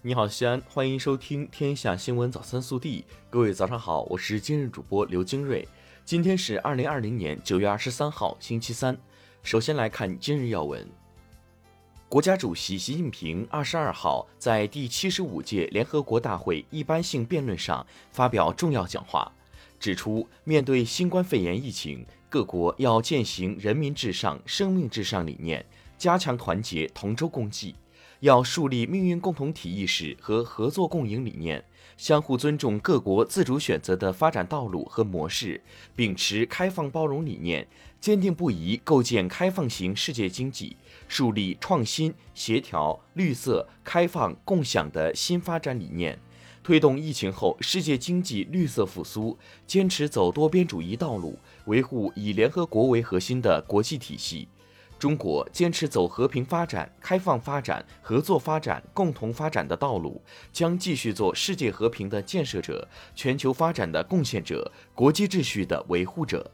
你好，西安，欢迎收听《天下新闻早餐速递》。各位早上好，我是今日主播刘金瑞。今天是二零二零年九月二十三号，星期三。首先来看今日要闻。国家主席习近平二十二号在第七十五届联合国大会一般性辩论上发表重要讲话，指出面对新冠肺炎疫情，各国要践行人民至上、生命至上理念，加强团结、同舟共济。要树立命运共同体意识和合作共赢理念，相互尊重各国自主选择的发展道路和模式，秉持开放包容理念，坚定不移构建开放型世界经济，树立创新、协调、绿色、开放、共享的新发展理念，推动疫情后世界经济绿色复苏，坚持走多边主义道路，维护以联合国为核心的国际体系。中国坚持走和平发展、开放发展、合作发展、共同发展的道路，将继续做世界和平的建设者、全球发展的贡献者、国际秩序的维护者。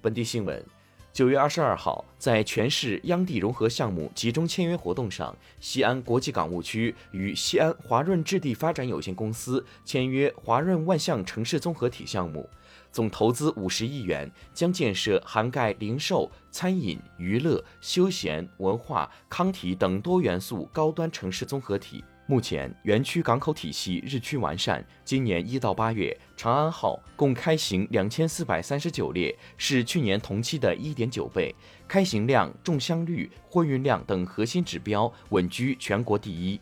本地新闻：九月二十二号，在全市央地融合项目集中签约活动上，西安国际港务区与西安华润置地发展有限公司签约华润万象城市综合体项目。总投资五十亿元，将建设涵盖零售、餐饮、娱乐、休闲、文化、康体等多元素高端城市综合体。目前，园区港口体系日趋完善。今年一到八月，长安号共开行两千四百三十九列，是去年同期的一点九倍。开行量、重箱率、货运量等核心指标稳居全国第一。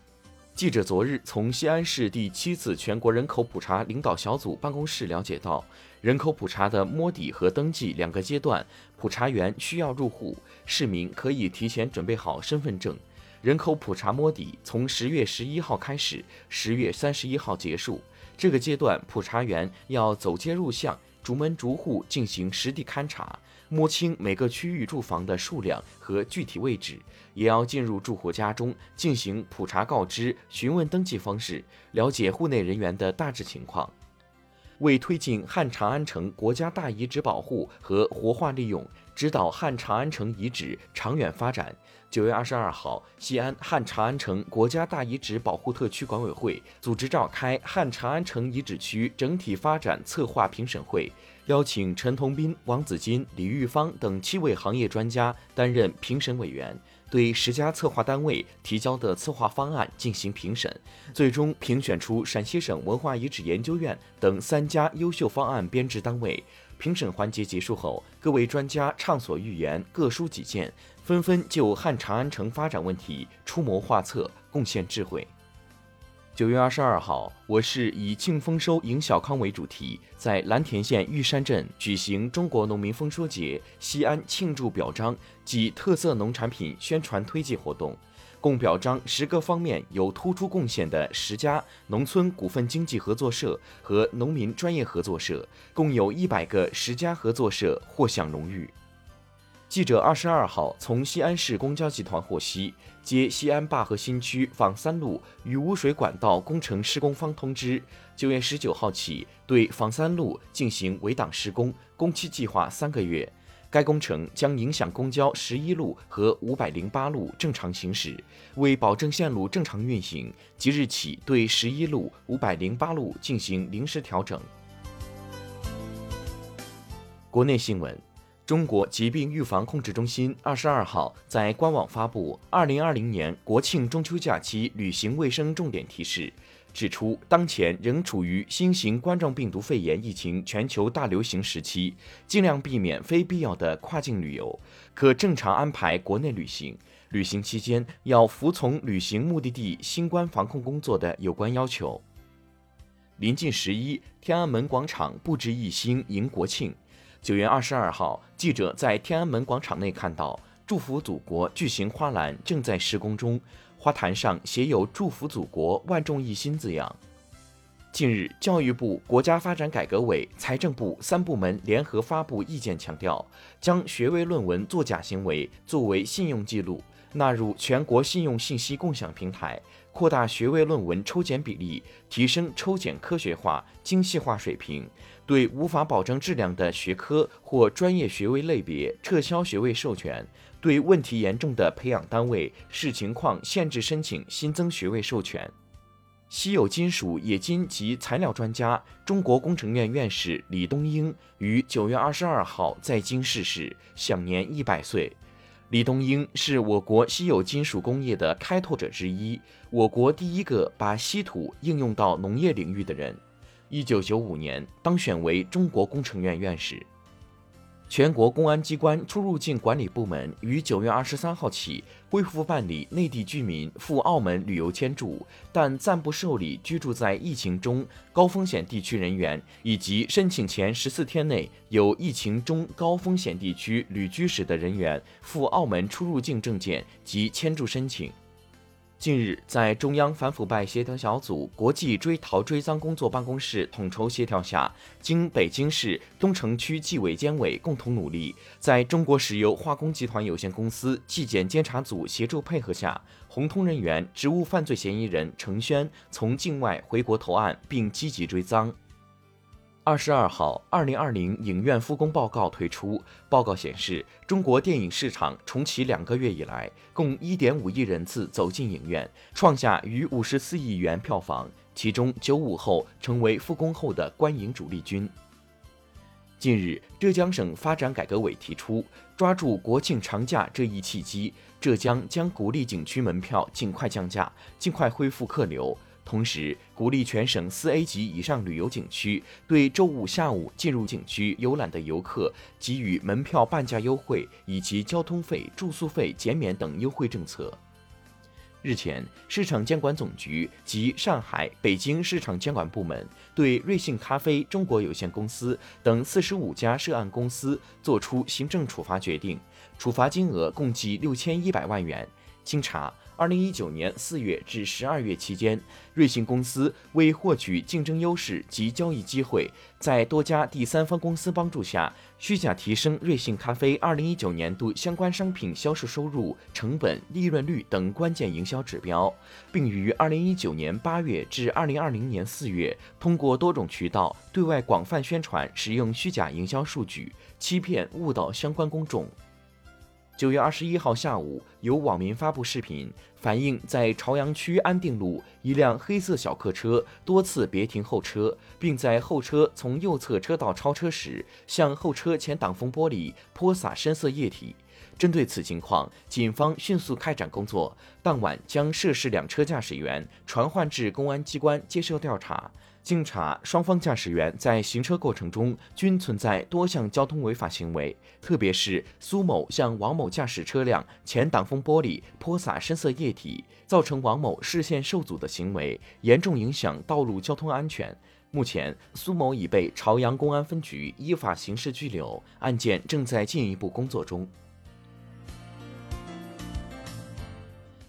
记者昨日从西安市第七次全国人口普查领导小组办公室了解到，人口普查的摸底和登记两个阶段，普查员需要入户，市民可以提前准备好身份证。人口普查摸底从十月十一号开始，十月三十一号结束。这个阶段，普查员要走街入巷，逐门逐户进行实地勘查。摸清每个区域住房的数量和具体位置，也要进入住户家中进行普查告知、询问登记方式，了解户内人员的大致情况。为推进汉长安城国家大遗址保护和活化利用，指导汉长安城遗址长远发展，九月二十二号，西安汉长安城国家大遗址保护特区管委会组织召开汉长安城遗址区整体发展策划评审会。邀请陈同斌、王子金、李玉芳等七位行业专家担任评审委员，对十家策划单位提交的策划方案进行评审，最终评选出陕西省文化遗址研究院等三家优秀方案编制单位。评审环节结束后，各位专家畅所欲言，各抒己见，纷纷就汉长安城发展问题出谋划策，贡献智慧。九月二十二号，我市以“庆丰收，迎小康”为主题，在蓝田县玉山镇举行中国农民丰收节西安庆祝表彰及特色农产品宣传推介活动，共表彰十个方面有突出贡献的十家农村股份经济合作社和农民专业合作社，共有一百个十家合作社获享荣誉。记者二十二号从西安市公交集团获悉，接西安灞河新区纺三路与污水管道工程施工方通知，九月十九号起对纺三路进行围挡施工，工期计划三个月。该工程将影响公交十一路和五百零八路正常行驶。为保证线路正常运行，即日起对十一路、五百零八路进行临时调整。国内新闻。中国疾病预防控制中心二十二号在官网发布二零二零年国庆中秋假期旅行卫生重点提示，指出当前仍处于新型冠状病毒肺炎疫情全球大流行时期，尽量避免非必要的跨境旅游，可正常安排国内旅行。旅行期间要服从旅行目的地新冠防控工作的有关要求。临近十一，天安门广场布置一新迎国庆。九月二十二号，记者在天安门广场内看到“祝福祖国”巨型花篮正在施工中，花坛上写有“祝福祖国，万众一心”字样。近日，教育部、国家发展改革委、财政部三部门联合发布意见，强调将学位论文作假行为作为信用记录，纳入全国信用信息共享平台，扩大学位论文抽检比例，提升抽检科学化、精细化水平。对无法保证质量的学科或专业学位类别撤销学位授权；对问题严重的培养单位视情况限制申请新增学位授权。稀有金属冶金及材料专家、中国工程院院士李东英于九月二十二号在京逝世，享年一百岁。李东英是我国稀有金属工业的开拓者之一，我国第一个把稀土应用到农业领域的人。一九九五年当选为中国工程院院士。全国公安机关出入境管理部门于九月二十三号起恢复办理内地居民赴澳门旅游签注，但暂不受理居住在疫情中高风险地区人员以及申请前十四天内有疫情中高风险地区旅居史的人员赴澳门出入境证件及签注申请。近日，在中央反腐败协调小组国际追逃追赃工作办公室统筹协调下，经北京市东城区纪委监委共同努力，在中国石油化工集团有限公司纪检监察组协助配合下，红通人员职务犯罪嫌疑人程轩从境外回国投案，并积极追赃。二十二号，二零二零影院复工报告推出。报告显示，中国电影市场重启两个月以来，共一点五亿人次走进影院，创下逾五十四亿元票房。其中，九五后成为复工后的观影主力军。近日，浙江省发展改革委提出，抓住国庆长假这一契机，浙江将鼓励景区门票尽快降价，尽快恢复客流。同时，鼓励全省四 A 级以上旅游景区对周五下午进入景区游览的游客给予门票半价优惠以及交通费、住宿费减免等优惠政策。日前，市场监管总局及上海、北京市场监管部门对瑞幸咖啡中国有限公司等四十五家涉案公司作出行政处罚决定，处罚金额共计六千一百万元。经查，二零一九年四月至十二月期间，瑞幸公司为获取竞争优势及交易机会，在多家第三方公司帮助下，虚假提升瑞幸咖啡二零一九年度相关商品销售收入、成本、利润率等关键营销指标，并于二零一九年八月至二零二零年四月，通过多种渠道对外广泛宣传使用虚假营销数据，欺骗误导相关公众。九月二十一号下午，有网民发布视频，反映在朝阳区安定路一辆黑色小客车多次别停后车，并在后车从右侧车道超车时，向后车前挡风玻璃泼洒深色液体。针对此情况，警方迅速开展工作，当晚将涉事两车驾驶员传唤至公安机关接受调查。经查，双方驾驶员在行车过程中均存在多项交通违法行为，特别是苏某向王某驾驶车辆前挡风玻璃泼洒深色液体，造成王某视线受阻的行为，严重影响道路交通安全。目前，苏某已被朝阳公安分局依法刑事拘留，案件正在进一步工作中。